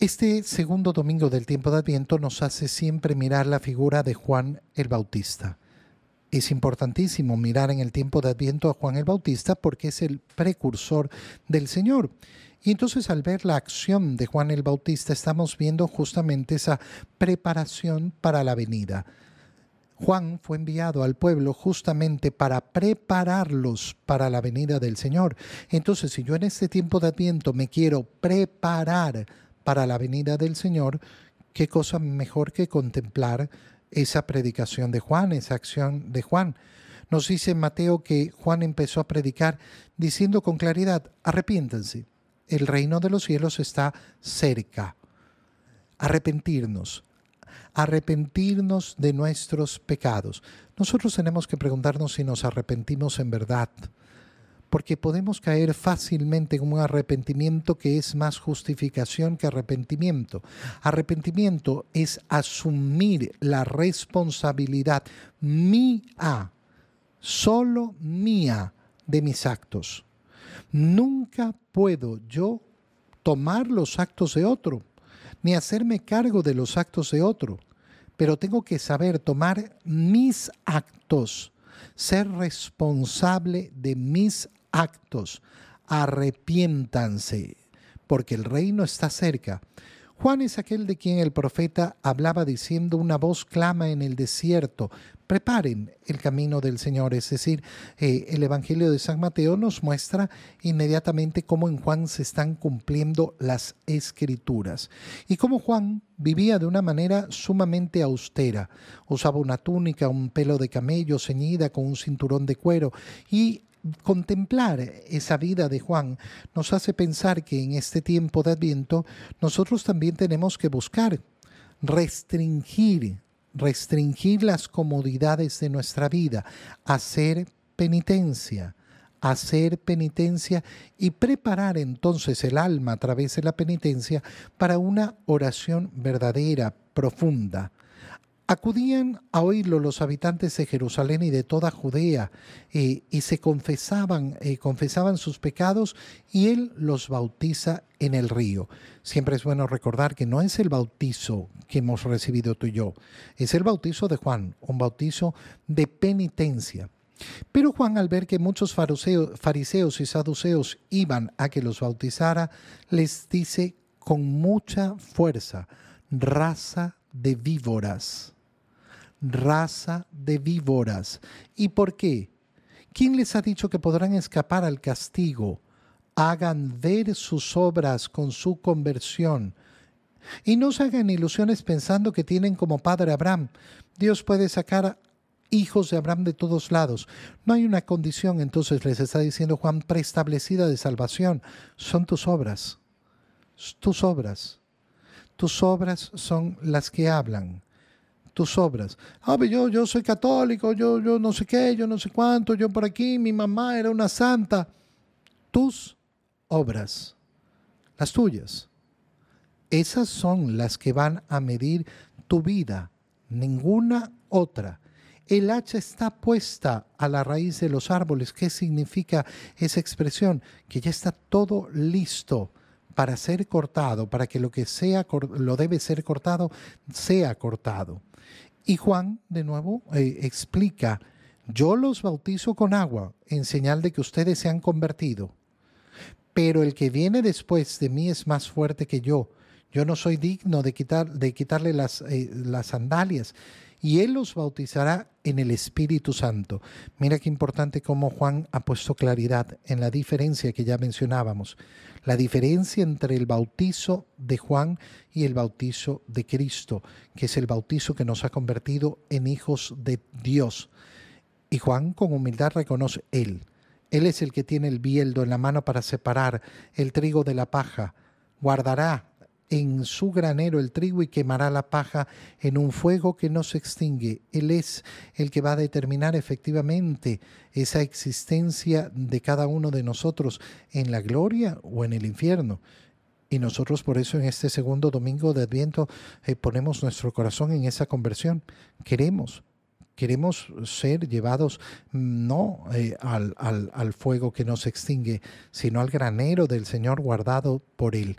Este segundo domingo del tiempo de Adviento nos hace siempre mirar la figura de Juan el Bautista. Es importantísimo mirar en el tiempo de Adviento a Juan el Bautista porque es el precursor del Señor. Y entonces al ver la acción de Juan el Bautista estamos viendo justamente esa preparación para la venida. Juan fue enviado al pueblo justamente para prepararlos para la venida del Señor. Entonces, si yo en este tiempo de Adviento me quiero preparar para la venida del Señor, qué cosa mejor que contemplar esa predicación de Juan, esa acción de Juan. Nos dice Mateo que Juan empezó a predicar diciendo con claridad, arrepiéntense, el reino de los cielos está cerca. Arrepentirnos, arrepentirnos de nuestros pecados. Nosotros tenemos que preguntarnos si nos arrepentimos en verdad porque podemos caer fácilmente en un arrepentimiento que es más justificación que arrepentimiento. Arrepentimiento es asumir la responsabilidad mía, solo mía, de mis actos. Nunca puedo yo tomar los actos de otro, ni hacerme cargo de los actos de otro, pero tengo que saber tomar mis actos ser responsable de mis actos. Arrepiéntanse, porque el reino está cerca. Juan es aquel de quien el profeta hablaba diciendo, una voz clama en el desierto, preparen el camino del Señor. Es decir, eh, el Evangelio de San Mateo nos muestra inmediatamente cómo en Juan se están cumpliendo las escrituras y cómo Juan vivía de una manera sumamente austera. Usaba una túnica, un pelo de camello ceñida con un cinturón de cuero y contemplar esa vida de Juan nos hace pensar que en este tiempo de Adviento nosotros también tenemos que buscar restringir, restringir las comodidades de nuestra vida, hacer penitencia, hacer penitencia y preparar entonces el alma a través de la penitencia para una oración verdadera, profunda. Acudían a oírlo los habitantes de Jerusalén y de toda Judea eh, y se confesaban, eh, confesaban sus pecados y él los bautiza en el río. Siempre es bueno recordar que no es el bautizo que hemos recibido tú y yo, es el bautizo de Juan, un bautizo de penitencia. Pero Juan, al ver que muchos fariseos y saduceos iban a que los bautizara, les dice con mucha fuerza, raza de víboras raza de víboras. ¿Y por qué? ¿Quién les ha dicho que podrán escapar al castigo? Hagan ver sus obras con su conversión. Y no se hagan ilusiones pensando que tienen como padre Abraham. Dios puede sacar hijos de Abraham de todos lados. No hay una condición, entonces les está diciendo Juan, preestablecida de salvación. Son tus obras. Tus obras. Tus obras son las que hablan tus obras. Ah, yo, yo soy católico, yo, yo no sé qué, yo no sé cuánto, yo por aquí, mi mamá era una santa. Tus obras, las tuyas. Esas son las que van a medir tu vida, ninguna otra. El hacha está puesta a la raíz de los árboles. ¿Qué significa esa expresión? Que ya está todo listo para ser cortado, para que lo que sea lo debe ser cortado sea cortado. Y Juan, de nuevo, eh, explica, yo los bautizo con agua en señal de que ustedes se han convertido, pero el que viene después de mí es más fuerte que yo. Yo no soy digno de, quitar, de quitarle las, eh, las sandalias y Él los bautizará en el Espíritu Santo. Mira qué importante cómo Juan ha puesto claridad en la diferencia que ya mencionábamos, la diferencia entre el bautizo de Juan y el bautizo de Cristo, que es el bautizo que nos ha convertido en hijos de Dios. Y Juan con humildad reconoce Él. Él es el que tiene el bieldo en la mano para separar el trigo de la paja. Guardará en su granero el trigo y quemará la paja en un fuego que no se extingue. Él es el que va a determinar efectivamente esa existencia de cada uno de nosotros en la gloria o en el infierno. Y nosotros por eso en este segundo domingo de Adviento eh, ponemos nuestro corazón en esa conversión. Queremos, queremos ser llevados mm, no eh, al, al, al fuego que no se extingue, sino al granero del Señor guardado por Él